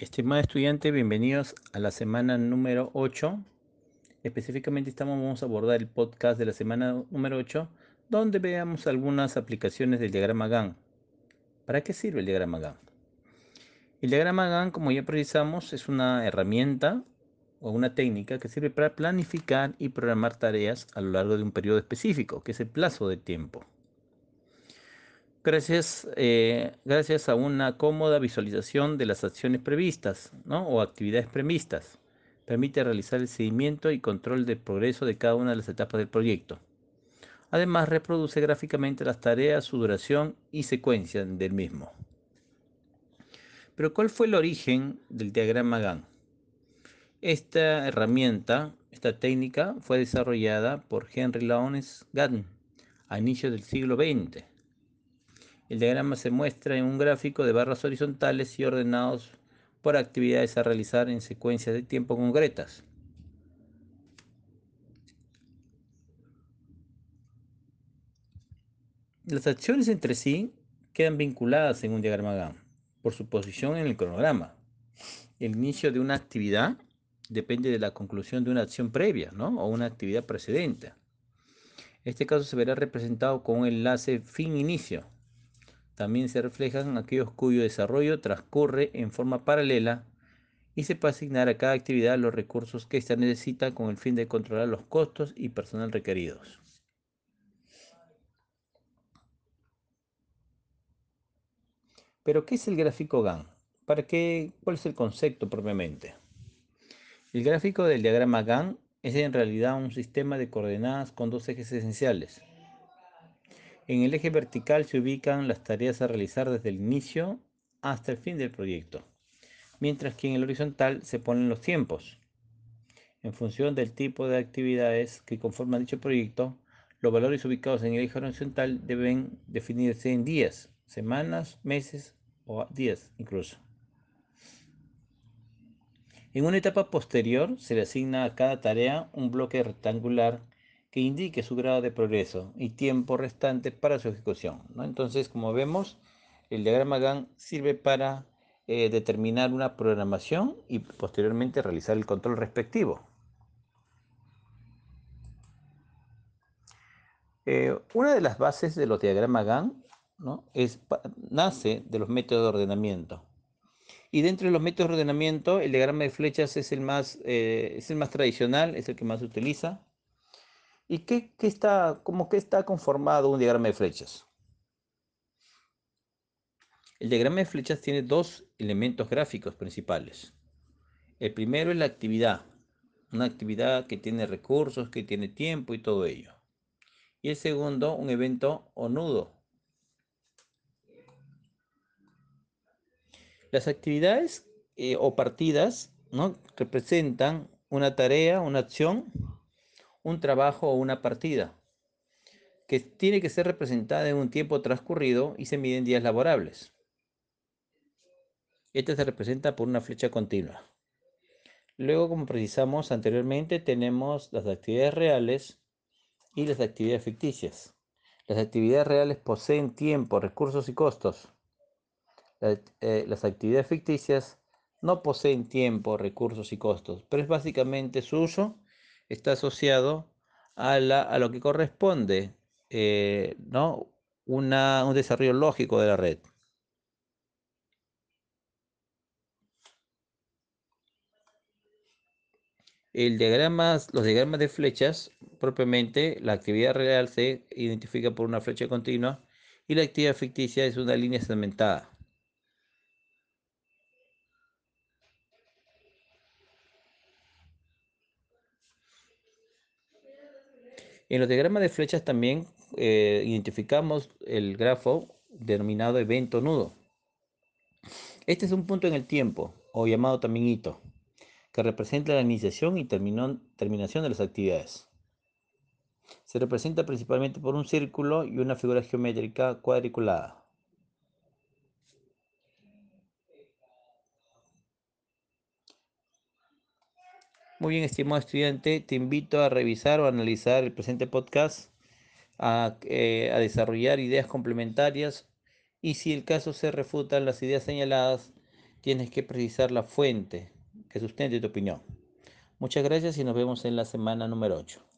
Estimado estudiante, bienvenidos a la semana número 8. Específicamente estamos, vamos a abordar el podcast de la semana número 8, donde veamos algunas aplicaciones del diagrama GAN. ¿Para qué sirve el diagrama GAN? El diagrama GAN, como ya precisamos, es una herramienta o una técnica que sirve para planificar y programar tareas a lo largo de un periodo específico, que es el plazo de tiempo. Gracias, eh, gracias a una cómoda visualización de las acciones previstas o actividades previstas, permite realizar el seguimiento y control del progreso de cada una de las etapas del proyecto. Además, reproduce gráficamente las tareas, su duración y secuencia del mismo. Pero ¿cuál fue el origen del diagrama GAN? Esta herramienta, esta técnica, fue desarrollada por Henry Lawrence GAN a inicios del siglo XX. El diagrama se muestra en un gráfico de barras horizontales y ordenados por actividades a realizar en secuencias de tiempo concretas. Las acciones entre sí quedan vinculadas en un diagrama GAN por su posición en el cronograma. El inicio de una actividad depende de la conclusión de una acción previa ¿no? o una actividad precedente. Este caso se verá representado con un enlace fin-inicio. También se reflejan aquellos cuyo desarrollo transcurre en forma paralela y se puede asignar a cada actividad los recursos que ésta necesita con el fin de controlar los costos y personal requeridos. Pero, ¿qué es el gráfico GAN? ¿Para qué? ¿Cuál es el concepto propiamente? El gráfico del diagrama GAN es en realidad un sistema de coordenadas con dos ejes esenciales. En el eje vertical se ubican las tareas a realizar desde el inicio hasta el fin del proyecto, mientras que en el horizontal se ponen los tiempos. En función del tipo de actividades que conforman dicho proyecto, los valores ubicados en el eje horizontal deben definirse en días, semanas, meses o días incluso. En una etapa posterior se le asigna a cada tarea un bloque rectangular que indique su grado de progreso y tiempo restante para su ejecución. Entonces, como vemos, el diagrama GAN sirve para eh, determinar una programación y posteriormente realizar el control respectivo. Eh, una de las bases de los diagramas GAN es, nace de los métodos de ordenamiento. Y dentro de los métodos de ordenamiento, el diagrama de flechas es el más, eh, es el más tradicional, es el que más se utiliza. ¿Y qué, está, está conformado un diagrama de flechas? El diagrama de flechas tiene dos elementos gráficos principales. El primero es la actividad, una actividad que tiene recursos, que tiene tiempo y todo ello. Y el segundo, un evento o nudo, Las actividades eh, o partidas ¿no? representan una tarea, una acción, un trabajo o una partida, que tiene que ser representada en un tiempo transcurrido y se mide en días laborables. Esta se representa por una flecha continua. Luego, como precisamos anteriormente, tenemos las actividades reales y las actividades ficticias. Las actividades reales poseen tiempo, recursos y costos. Eh, las actividades ficticias no poseen tiempo, recursos y costos, pero es básicamente su uso está asociado a, lo que corresponde, eh, ¿no? un desarrollo lógico de la red. El diagrama, los diagramas de flechas, propiamente, la actividad real se identifica por una flecha continua y la actividad ficticia es una línea segmentada. En los diagramas de flechas también eh, identificamos el grafo denominado evento nudo. Este es un punto en el tiempo, o llamado también hito, que representa la iniciación y terminación de las actividades. Se representa principalmente por un círculo y una figura geométrica cuadriculada. Muy bien, estimado estudiante, te invito a revisar o analizar el presente podcast, eh, a, desarrollar ideas complementarias y si el caso se refutan las ideas señaladas, tienes que precisar la fuente que sustente tu opinión. Muchas gracias y nos vemos en la semana número 8.